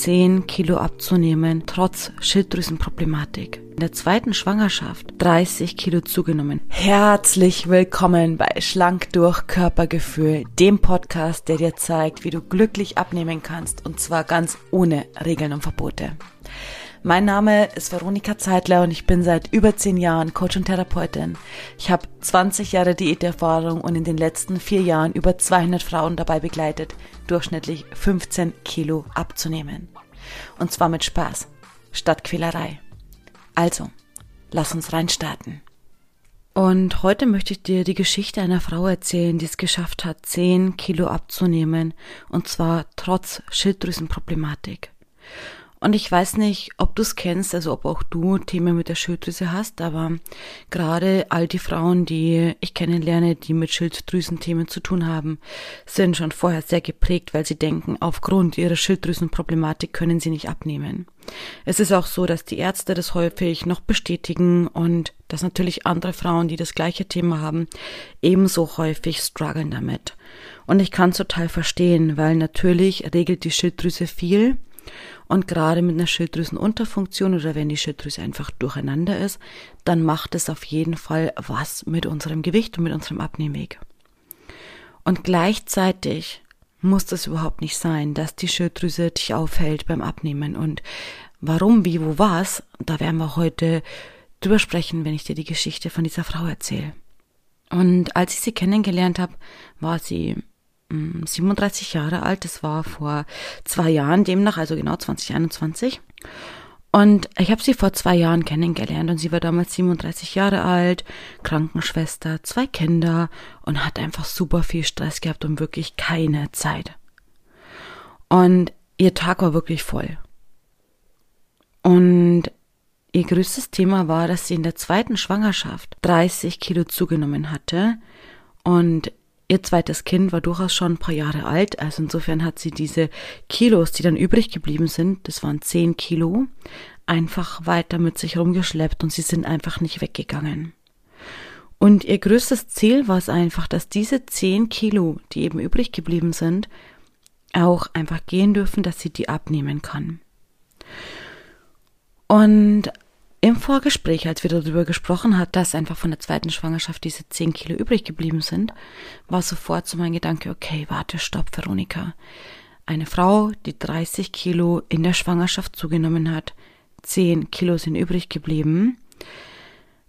10 Kilo abzunehmen, trotz Schilddrüsenproblematik. In der zweiten Schwangerschaft 30 Kilo zugenommen. Herzlich willkommen bei Schlank durch Körpergefühl, dem Podcast, der dir zeigt, wie du glücklich abnehmen kannst und zwar ganz ohne Regeln und Verbote. Mein Name ist Veronika Zeitler und ich bin seit über zehn Jahren Coach und Therapeutin. Ich habe 20 Jahre Diäterfahrung und in den letzten vier Jahren über 200 Frauen dabei begleitet, durchschnittlich 15 Kilo abzunehmen. Und zwar mit Spaß, statt Quälerei. Also, lass uns reinstarten. Und heute möchte ich dir die Geschichte einer Frau erzählen, die es geschafft hat, 10 Kilo abzunehmen, und zwar trotz Schilddrüsenproblematik. Und ich weiß nicht, ob du es kennst, also ob auch du Themen mit der Schilddrüse hast, aber gerade all die Frauen, die ich kennenlerne, die mit Schilddrüsenthemen zu tun haben, sind schon vorher sehr geprägt, weil sie denken, aufgrund ihrer Schilddrüsenproblematik können sie nicht abnehmen. Es ist auch so, dass die Ärzte das häufig noch bestätigen und dass natürlich andere Frauen, die das gleiche Thema haben, ebenso häufig strugglen damit. Und ich kann total verstehen, weil natürlich regelt die Schilddrüse viel und gerade mit einer Schilddrüsenunterfunktion oder wenn die Schilddrüse einfach durcheinander ist, dann macht es auf jeden Fall was mit unserem Gewicht und mit unserem Abnehmweg. Und gleichzeitig muss das überhaupt nicht sein, dass die Schilddrüse dich aufhält beim Abnehmen. Und warum, wie, wo, was, da werden wir heute drüber sprechen, wenn ich dir die Geschichte von dieser Frau erzähle. Und als ich sie kennengelernt habe, war sie 37 Jahre alt. Das war vor zwei Jahren demnach, also genau 2021. Und ich habe sie vor zwei Jahren kennengelernt und sie war damals 37 Jahre alt, Krankenschwester, zwei Kinder und hat einfach super viel Stress gehabt und wirklich keine Zeit. Und ihr Tag war wirklich voll. Und ihr größtes Thema war, dass sie in der zweiten Schwangerschaft 30 Kilo zugenommen hatte und Ihr zweites Kind war durchaus schon ein paar Jahre alt, also insofern hat sie diese Kilos, die dann übrig geblieben sind, das waren zehn Kilo, einfach weiter mit sich rumgeschleppt und sie sind einfach nicht weggegangen. Und ihr größtes Ziel war es einfach, dass diese zehn Kilo, die eben übrig geblieben sind, auch einfach gehen dürfen, dass sie die abnehmen kann. Und im Vorgespräch, als wir darüber gesprochen hat, dass einfach von der zweiten Schwangerschaft diese 10 Kilo übrig geblieben sind, war sofort so mein Gedanke, okay, warte, stopp, Veronika. Eine Frau, die 30 Kilo in der Schwangerschaft zugenommen hat, 10 Kilo sind übrig geblieben.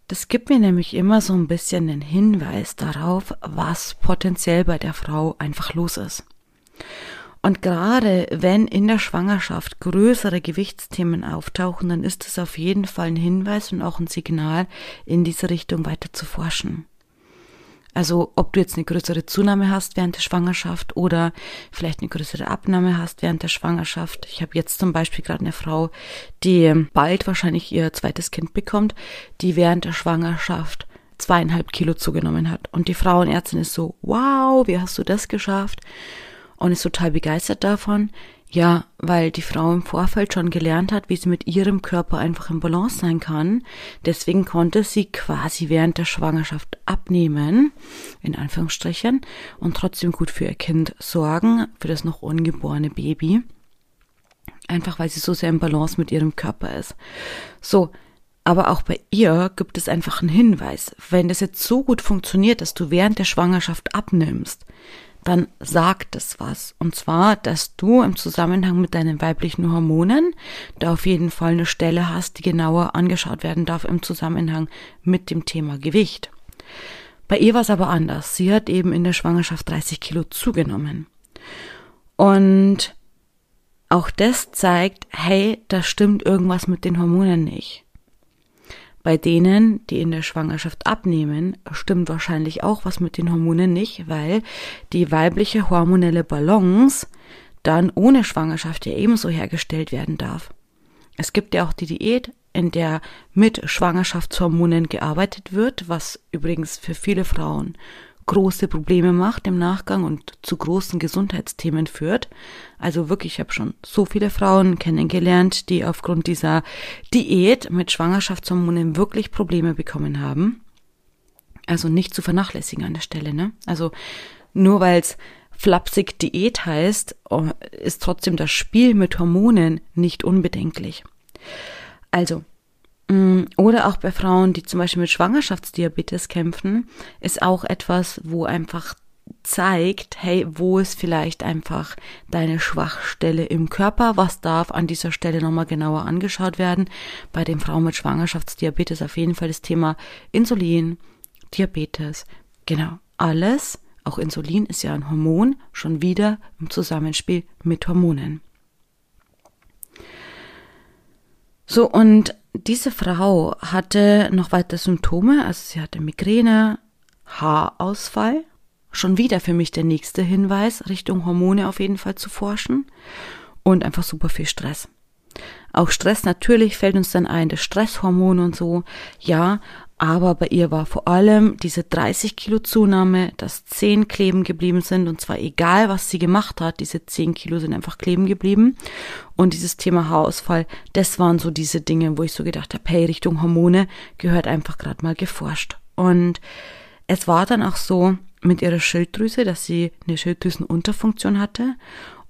Das gibt mir nämlich immer so ein bisschen einen Hinweis darauf, was potenziell bei der Frau einfach los ist. Und gerade wenn in der Schwangerschaft größere Gewichtsthemen auftauchen, dann ist es auf jeden Fall ein Hinweis und auch ein Signal, in diese Richtung weiter zu forschen. Also ob du jetzt eine größere Zunahme hast während der Schwangerschaft oder vielleicht eine größere Abnahme hast während der Schwangerschaft. Ich habe jetzt zum Beispiel gerade eine Frau, die bald wahrscheinlich ihr zweites Kind bekommt, die während der Schwangerschaft zweieinhalb Kilo zugenommen hat. Und die Frauenärztin ist so, wow, wie hast du das geschafft? Und ist total begeistert davon. Ja, weil die Frau im Vorfeld schon gelernt hat, wie sie mit ihrem Körper einfach im Balance sein kann. Deswegen konnte sie quasi während der Schwangerschaft abnehmen, in Anführungsstrichen, und trotzdem gut für ihr Kind sorgen, für das noch ungeborene Baby. Einfach weil sie so sehr im Balance mit ihrem Körper ist. So, aber auch bei ihr gibt es einfach einen Hinweis. Wenn das jetzt so gut funktioniert, dass du während der Schwangerschaft abnimmst, dann sagt es was. Und zwar, dass du im Zusammenhang mit deinen weiblichen Hormonen da auf jeden Fall eine Stelle hast, die genauer angeschaut werden darf im Zusammenhang mit dem Thema Gewicht. Bei ihr war es aber anders. Sie hat eben in der Schwangerschaft 30 Kilo zugenommen. Und auch das zeigt, hey, da stimmt irgendwas mit den Hormonen nicht. Bei denen, die in der Schwangerschaft abnehmen, stimmt wahrscheinlich auch was mit den Hormonen nicht, weil die weibliche hormonelle Balance dann ohne Schwangerschaft ja ebenso hergestellt werden darf. Es gibt ja auch die Diät, in der mit Schwangerschaftshormonen gearbeitet wird, was übrigens für viele Frauen große Probleme macht im Nachgang und zu großen Gesundheitsthemen führt. Also wirklich, ich habe schon so viele Frauen kennengelernt, die aufgrund dieser Diät mit Schwangerschaftshormonen wirklich Probleme bekommen haben. Also nicht zu vernachlässigen an der Stelle, ne? Also nur weil es flapsig Diät heißt, oh, ist trotzdem das Spiel mit Hormonen nicht unbedenklich. Also, oder auch bei Frauen, die zum Beispiel mit Schwangerschaftsdiabetes kämpfen, ist auch etwas, wo einfach zeigt, hey, wo ist vielleicht einfach deine Schwachstelle im Körper, was darf an dieser Stelle nochmal genauer angeschaut werden. Bei den Frauen mit Schwangerschaftsdiabetes auf jeden Fall das Thema Insulin, Diabetes, genau, alles, auch Insulin ist ja ein Hormon, schon wieder im Zusammenspiel mit Hormonen. So, und diese Frau hatte noch weitere Symptome, also sie hatte Migräne, Haarausfall, schon wieder für mich der nächste Hinweis, Richtung Hormone auf jeden Fall zu forschen. Und einfach super viel Stress. Auch Stress natürlich fällt uns dann ein, das Stresshormon und so, ja, aber bei ihr war vor allem diese 30 Kilo Zunahme, dass 10 kleben geblieben sind. Und zwar egal, was sie gemacht hat, diese 10 Kilo sind einfach kleben geblieben. Und dieses Thema Haarausfall, das waren so diese Dinge, wo ich so gedacht habe, hey, Richtung Hormone gehört einfach gerade mal geforscht. Und es war dann auch so, mit ihrer Schilddrüse, dass sie eine Schilddrüsenunterfunktion hatte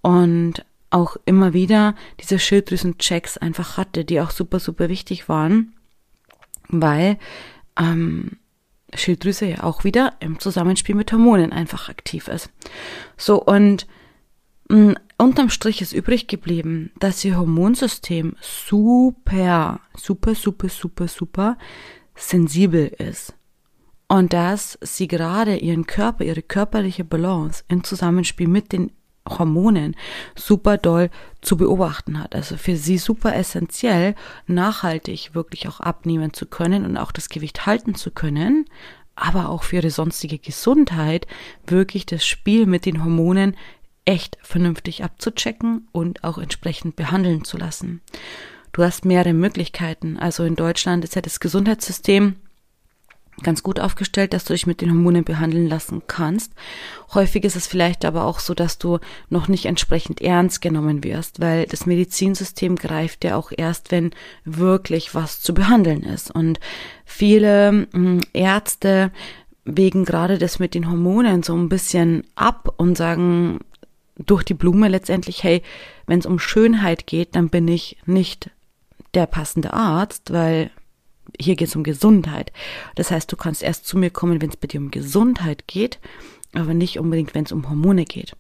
und auch immer wieder diese Schilddrüsenchecks einfach hatte, die auch super, super wichtig waren, weil ähm, Schilddrüse ja auch wieder im Zusammenspiel mit Hormonen einfach aktiv ist. So, und mh, mm, unterm Strich ist übrig geblieben, dass ihr Hormonsystem super, super, super, super, super sensibel ist und dass sie gerade ihren Körper, ihre körperliche Balance im Zusammenspiel mit den Hormonen super doll zu beobachten hat. Also für sie super essentiell, nachhaltig wirklich auch abnehmen zu können und auch das Gewicht halten zu können, aber auch für ihre sonstige Gesundheit wirklich das Spiel mit den Hormonen echt vernünftig abzuchecken und auch entsprechend behandeln zu lassen. Du hast mehrere Möglichkeiten. Also in Deutschland ist ja das Gesundheitssystem ganz gut aufgestellt, dass du dich mit den Hormonen behandeln lassen kannst. Häufig ist es vielleicht aber auch so, dass du noch nicht entsprechend ernst genommen wirst, weil das Medizinsystem greift ja auch erst, wenn wirklich was zu behandeln ist. Und viele hm, Ärzte wegen gerade das mit den Hormonen so ein bisschen ab und sagen durch die Blume letztendlich, hey, wenn es um Schönheit geht, dann bin ich nicht der passende Arzt, weil hier geht es um Gesundheit. Das heißt, du kannst erst zu mir kommen, wenn es bei dir um Gesundheit geht, aber nicht unbedingt, wenn es um Hormone geht.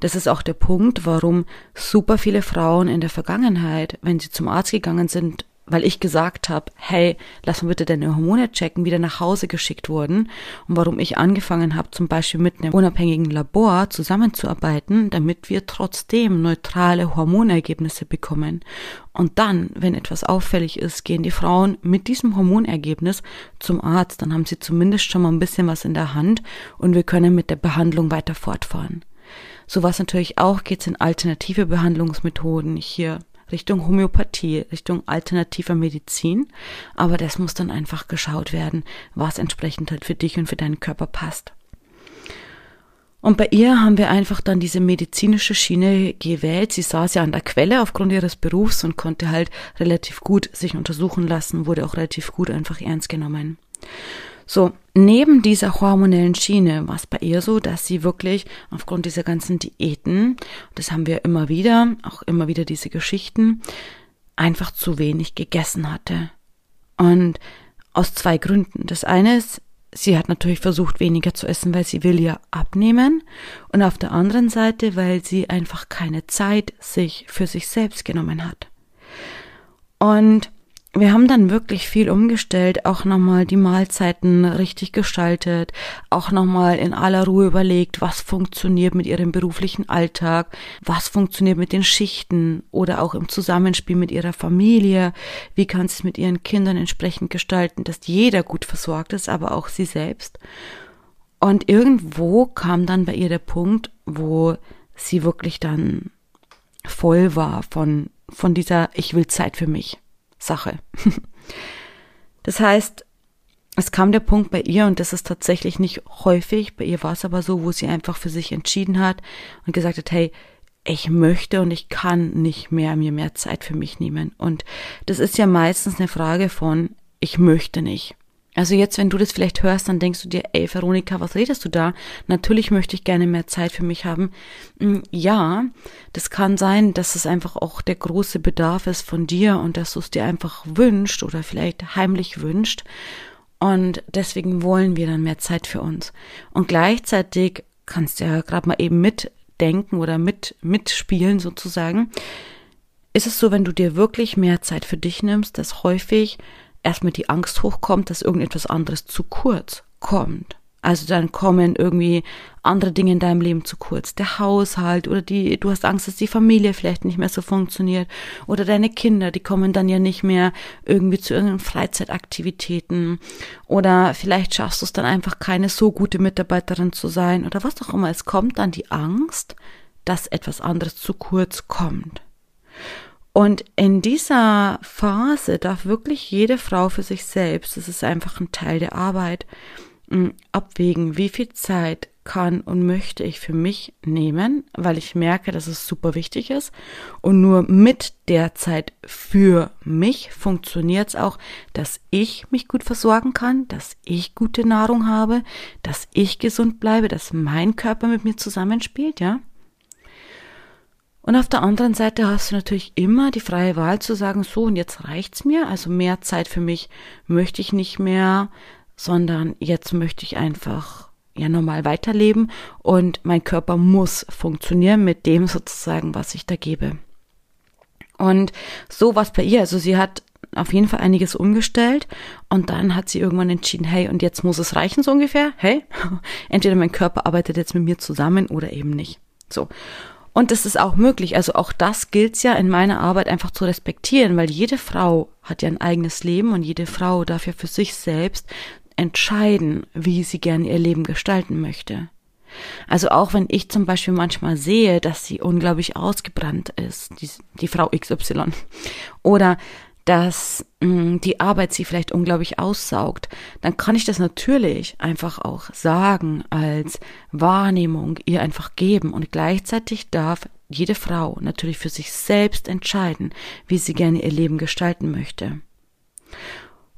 Das ist auch der Punkt, warum super viele Frauen in der Vergangenheit, wenn sie zum Arzt gegangen sind, weil ich gesagt habe, hey, lass mal bitte deine Hormone checken, wieder nach Hause geschickt wurden und warum ich angefangen habe, zum Beispiel mit einem unabhängigen Labor zusammenzuarbeiten, damit wir trotzdem neutrale Hormonergebnisse bekommen. Und dann, wenn etwas auffällig ist, gehen die Frauen mit diesem Hormonergebnis zum Arzt, dann haben sie zumindest schon mal ein bisschen was in der Hand und wir können mit der Behandlung weiter fortfahren. So was natürlich auch geht, sind alternative Behandlungsmethoden. Hier Richtung Homöopathie, Richtung alternativer Medizin. Aber das muss dann einfach geschaut werden, was entsprechend halt für dich und für deinen Körper passt. Und bei ihr haben wir einfach dann diese medizinische Schiene gewählt. Sie saß ja an der Quelle aufgrund ihres Berufs und konnte halt relativ gut sich untersuchen lassen, wurde auch relativ gut einfach ernst genommen. So, neben dieser hormonellen Schiene war es bei ihr so, dass sie wirklich aufgrund dieser ganzen Diäten, das haben wir immer wieder, auch immer wieder diese Geschichten, einfach zu wenig gegessen hatte. Und aus zwei Gründen. Das eine ist, sie hat natürlich versucht, weniger zu essen, weil sie will ja abnehmen. Und auf der anderen Seite, weil sie einfach keine Zeit sich für sich selbst genommen hat. Und wir haben dann wirklich viel umgestellt, auch nochmal die Mahlzeiten richtig gestaltet, auch nochmal in aller Ruhe überlegt, was funktioniert mit ihrem beruflichen Alltag, was funktioniert mit den Schichten oder auch im Zusammenspiel mit ihrer Familie, wie kann sie es mit ihren Kindern entsprechend gestalten, dass jeder gut versorgt ist, aber auch sie selbst. Und irgendwo kam dann bei ihr der Punkt, wo sie wirklich dann voll war von, von dieser Ich will Zeit für mich. Sache. Das heißt, es kam der Punkt bei ihr, und das ist tatsächlich nicht häufig, bei ihr war es aber so, wo sie einfach für sich entschieden hat und gesagt hat, hey, ich möchte und ich kann nicht mehr mir mehr Zeit für mich nehmen. Und das ist ja meistens eine Frage von, ich möchte nicht. Also jetzt, wenn du das vielleicht hörst, dann denkst du dir, ey, Veronika, was redest du da? Natürlich möchte ich gerne mehr Zeit für mich haben. Mm, ja, das kann sein, dass es einfach auch der große Bedarf ist von dir und dass du es dir einfach wünscht oder vielleicht heimlich wünscht. Und deswegen wollen wir dann mehr Zeit für uns. Und gleichzeitig kannst du ja gerade mal eben mitdenken oder mit, mitspielen sozusagen. Ist es so, wenn du dir wirklich mehr Zeit für dich nimmst, dass häufig erstmal die Angst hochkommt, dass irgendetwas anderes zu kurz kommt. Also dann kommen irgendwie andere Dinge in deinem Leben zu kurz. Der Haushalt oder die, du hast Angst, dass die Familie vielleicht nicht mehr so funktioniert. Oder deine Kinder, die kommen dann ja nicht mehr irgendwie zu irgendeinen Freizeitaktivitäten. Oder vielleicht schaffst du es dann einfach keine so gute Mitarbeiterin zu sein oder was auch immer. Es kommt dann die Angst, dass etwas anderes zu kurz kommt. Und in dieser Phase darf wirklich jede Frau für sich selbst, das ist einfach ein Teil der Arbeit, mm, abwägen, wie viel Zeit kann und möchte ich für mich nehmen, weil ich merke, dass es super wichtig ist. Und nur mit der Zeit für mich funktioniert es auch, dass ich mich gut versorgen kann, dass ich gute Nahrung habe, dass ich gesund bleibe, dass mein Körper mit mir zusammenspielt, ja. Und auf der anderen Seite hast du natürlich immer die freie Wahl zu sagen, so und jetzt reicht's mir, also mehr Zeit für mich möchte ich nicht mehr, sondern jetzt möchte ich einfach ja normal weiterleben und mein Körper muss funktionieren mit dem sozusagen, was ich da gebe. Und so was bei ihr, also sie hat auf jeden Fall einiges umgestellt und dann hat sie irgendwann entschieden, hey, und jetzt muss es reichen so ungefähr, hey, entweder mein Körper arbeitet jetzt mit mir zusammen oder eben nicht. So. Und das ist auch möglich. Also auch das gilt ja in meiner Arbeit einfach zu respektieren, weil jede Frau hat ja ein eigenes Leben und jede Frau darf ja für sich selbst entscheiden, wie sie gerne ihr Leben gestalten möchte. Also auch wenn ich zum Beispiel manchmal sehe, dass sie unglaublich ausgebrannt ist, die, die Frau XY, oder dass mh, mm, die Arbeit sie vielleicht unglaublich aussaugt, dann kann ich das natürlich einfach auch sagen als Wahrnehmung ihr einfach geben und gleichzeitig darf jede Frau natürlich für sich selbst entscheiden, wie sie gerne ihr Leben gestalten möchte.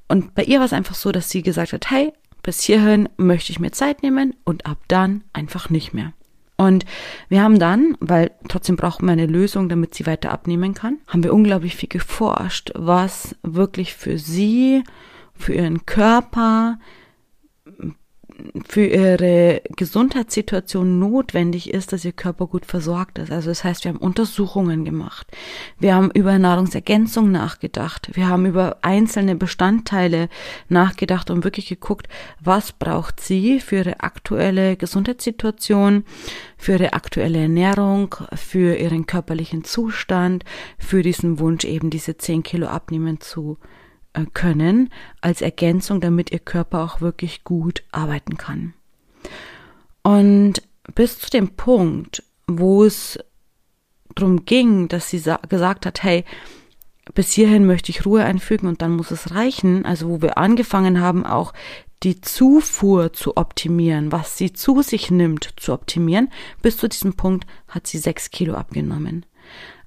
Und bei ihr war es einfach so, dass sie gesagt hat, hey, bis hierhin möchte ich mir Zeit nehmen und ab dann einfach nicht mehr. Und wir haben dann, weil trotzdem brauchen wir eine Lösung, damit sie weiter abnehmen kann, haben wir unglaublich viel geforscht, was wirklich für sie, für ihren Körper, für ihre Gesundheitssituation notwendig ist, dass ihr Körper gut versorgt ist. Also das heißt, wir haben Untersuchungen gemacht. Wir haben über Nahrungsergänzung nachgedacht. Wir haben über einzelne Bestandteile nachgedacht und wirklich geguckt, was braucht sie für ihre aktuelle Gesundheitssituation, für ihre aktuelle Ernährung, für ihren körperlichen Zustand, für diesen Wunsch eben diese 10 Kilo abnehmen zu können als Ergänzung, damit ihr Körper auch wirklich gut arbeiten kann. Und bis zu dem Punkt, wo es darum ging, dass sie gesagt hat, hey, bis hierhin möchte ich Ruhe einfügen und dann muss es reichen, also wo wir angefangen haben, auch die Zufuhr zu optimieren, was sie zu sich nimmt, zu optimieren, bis zu diesem Punkt hat sie sechs Kilo abgenommen.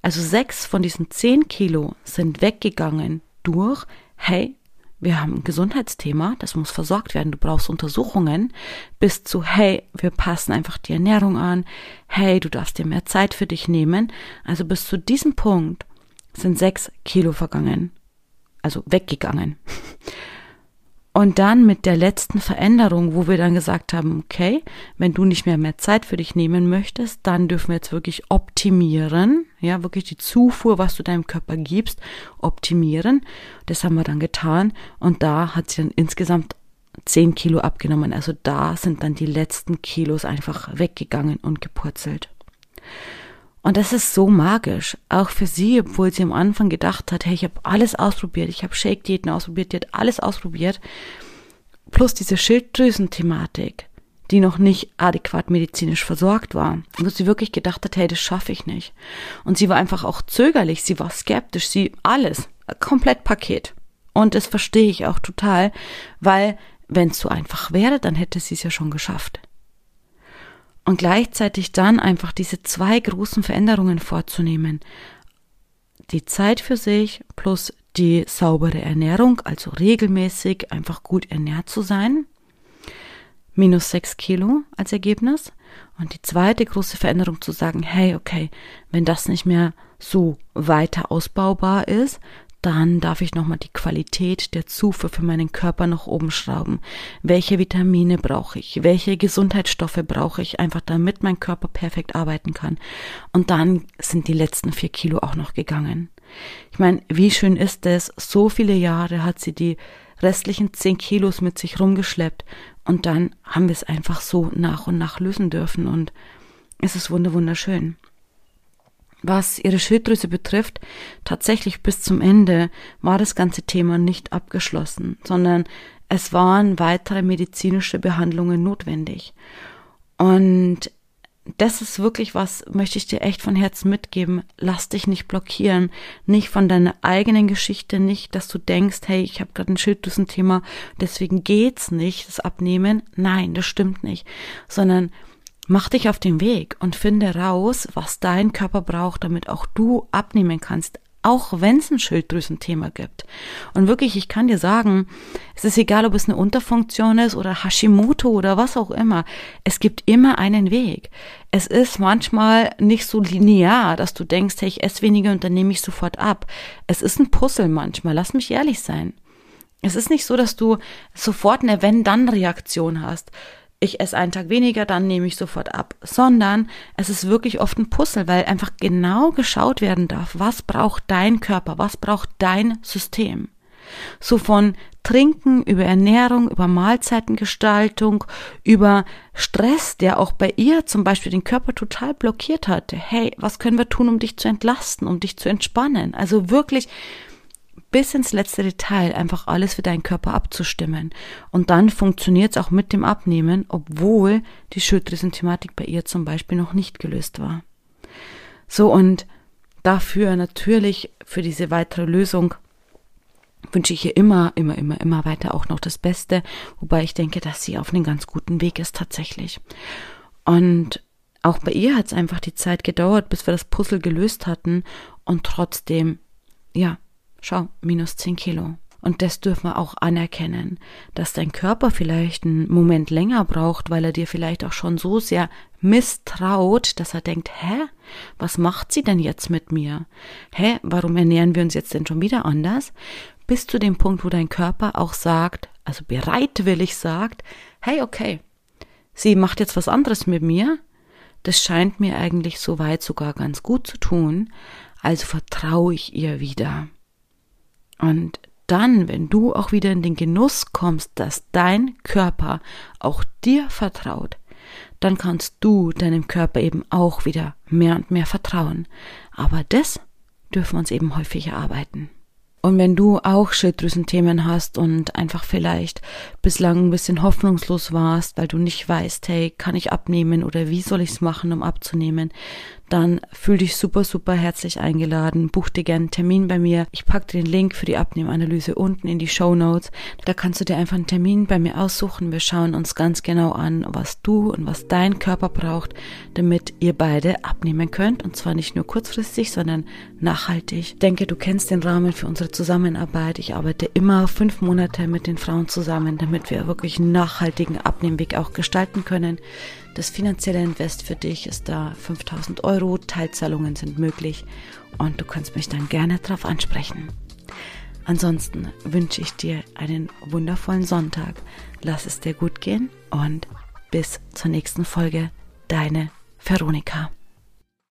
Also sechs von diesen zehn Kilo sind weggegangen durch hey, wir haben ein Gesundheitsthema, das muss versorgt werden, du brauchst Untersuchungen, bis zu, hey, wir passen einfach die Ernährung an, hey, du darfst dir mehr Zeit für dich nehmen. Also bis zu diesem Punkt sind sechs Kilo vergangen, also weggegangen. Und dann mit der letzten Veränderung, wo wir dann gesagt haben, okay, wenn du nicht mehr mehr Zeit für dich nehmen möchtest, dann dürfen wir jetzt wirklich optimieren, ja, wirklich die Zufuhr, was du deinem Körper gibst, optimieren. Das haben wir dann getan und da hat sie dann insgesamt 10 Kilo abgenommen. Also da sind dann die letzten Kilos einfach weggegangen und gepurzelt. Und das ist so magisch, auch für sie, obwohl sie am Anfang gedacht hat, hey, ich habe alles ausprobiert, ich habe Shake-Diäten ausprobiert, die hat alles ausprobiert, plus diese Schilddrüsenthematik, die noch nicht adäquat medizinisch versorgt war, wo sie wirklich gedacht hat, hey, das schaffe ich nicht. Und sie war einfach auch zögerlich, sie war skeptisch, sie alles, komplett Paket. Und das verstehe ich auch total, weil wenn es so einfach wäre, dann hätte sie es ja schon geschafft und gleichzeitig dann einfach diese zwei großen Veränderungen vorzunehmen. Die Zeit für sich plus die saubere Ernährung, also regelmäßig einfach gut ernährt zu sein. Minus sechs Kilo als Ergebnis. Und die zweite große Veränderung zu sagen, hey, okay, wenn das nicht mehr so weiter ausbaubar ist, dann darf ich nochmal die Qualität der Zufuhr für meinen Körper nach oben schrauben. Welche Vitamine brauche ich? Welche Gesundheitsstoffe brauche ich einfach, damit mein Körper perfekt arbeiten kann? Und dann sind die letzten vier Kilo auch noch gegangen. Ich meine, wie schön ist es? So viele Jahre hat sie die restlichen zehn Kilos mit sich rumgeschleppt und dann haben wir es einfach so nach und nach lösen dürfen und es ist wunderschön was ihre Schilddrüse betrifft, tatsächlich bis zum Ende war das ganze Thema nicht abgeschlossen, sondern es waren weitere medizinische Behandlungen notwendig. Und das ist wirklich was, möchte ich dir echt von Herzen mitgeben. Lass dich nicht blockieren, nicht von deiner eigenen Geschichte, nicht, dass du denkst, hey, ich habe gerade ein Schilddrüsenthema, deswegen geht's nicht, das Abnehmen. Nein, das stimmt nicht, sondern Mach dich auf den Weg und finde raus, was dein Körper braucht, damit auch du abnehmen kannst, auch wenn es ein Schilddrüsenthema gibt. Und wirklich, ich kann dir sagen, es ist egal, ob es eine Unterfunktion ist oder Hashimoto oder was auch immer. Es gibt immer einen Weg. Es ist manchmal nicht so linear, dass du denkst, hey, ich esse weniger und dann nehme ich sofort ab. Es ist ein Puzzle manchmal, lass mich ehrlich sein. Es ist nicht so, dass du sofort eine Wenn-Dann-Reaktion hast ich esse einen Tag weniger, dann nehme ich sofort ab, sondern es ist wirklich oft ein Puzzle, weil einfach genau geschaut werden darf, was braucht dein Körper, was braucht dein System. So von Trinken, über Ernährung, über Mahlzeitengestaltung, über Stress, der auch bei ihr zum Beispiel den Körper total blockiert hatte. Hey, was können wir tun, um dich zu entlasten, um dich zu entspannen? Also wirklich bis ins letzte Detail einfach alles für deinen Körper abzustimmen. Und dann funktioniert es auch mit dem Abnehmen, obwohl die Schilddrüsenthematik bei ihr zum Beispiel noch nicht gelöst war. So und dafür natürlich für diese weitere Lösung wünsche ich ihr immer, immer, immer, immer weiter auch noch das Beste, wobei ich denke, dass sie auf einem ganz guten Weg ist tatsächlich. Und auch bei ihr hat es einfach die Zeit gedauert, bis wir das Puzzle gelöst hatten und trotzdem, ja, Schau, minus 10 Kilo. Und das dürfen wir auch anerkennen, dass dein Körper vielleicht einen Moment länger braucht, weil er dir vielleicht auch schon so sehr misstraut, dass er denkt, hä, was macht sie denn jetzt mit mir? Hä, warum ernähren wir uns jetzt denn schon wieder anders? Bis zu dem Punkt, wo dein Körper auch sagt, also bereitwillig sagt, hey, okay, sie macht jetzt was anderes mit mir. Das scheint mir eigentlich soweit sogar ganz gut zu tun, also vertraue ich ihr wieder. Und dann, wenn du auch wieder in den Genuss kommst, dass dein Körper auch dir vertraut, dann kannst du deinem Körper eben auch wieder mehr und mehr vertrauen. Aber das dürfen wir uns eben häufig erarbeiten. Und wenn du auch Schilddrüsenthemen hast und einfach vielleicht bislang ein bisschen hoffnungslos warst, weil du nicht weißt, hey, kann ich abnehmen oder wie soll ich es machen, um abzunehmen, dann fühl dich super, super herzlich eingeladen. Buch dir gerne einen Termin bei mir. Ich packe den Link für die Abnehmanalyse unten in die Show Notes. Da kannst du dir einfach einen Termin bei mir aussuchen. Wir schauen uns ganz genau an, was du und was dein Körper braucht, damit ihr beide abnehmen könnt. Und zwar nicht nur kurzfristig, sondern nachhaltig. Ich denke, du kennst den Rahmen für unsere Zusammenarbeit. Ich arbeite immer fünf Monate mit den Frauen zusammen, damit wir wirklich einen nachhaltigen Abnehmweg auch gestalten können. Das finanzielle Invest für dich ist da 5000 Euro, Teilzahlungen sind möglich und du kannst mich dann gerne darauf ansprechen. Ansonsten wünsche ich dir einen wundervollen Sonntag. Lass es dir gut gehen und bis zur nächsten Folge. Deine Veronika.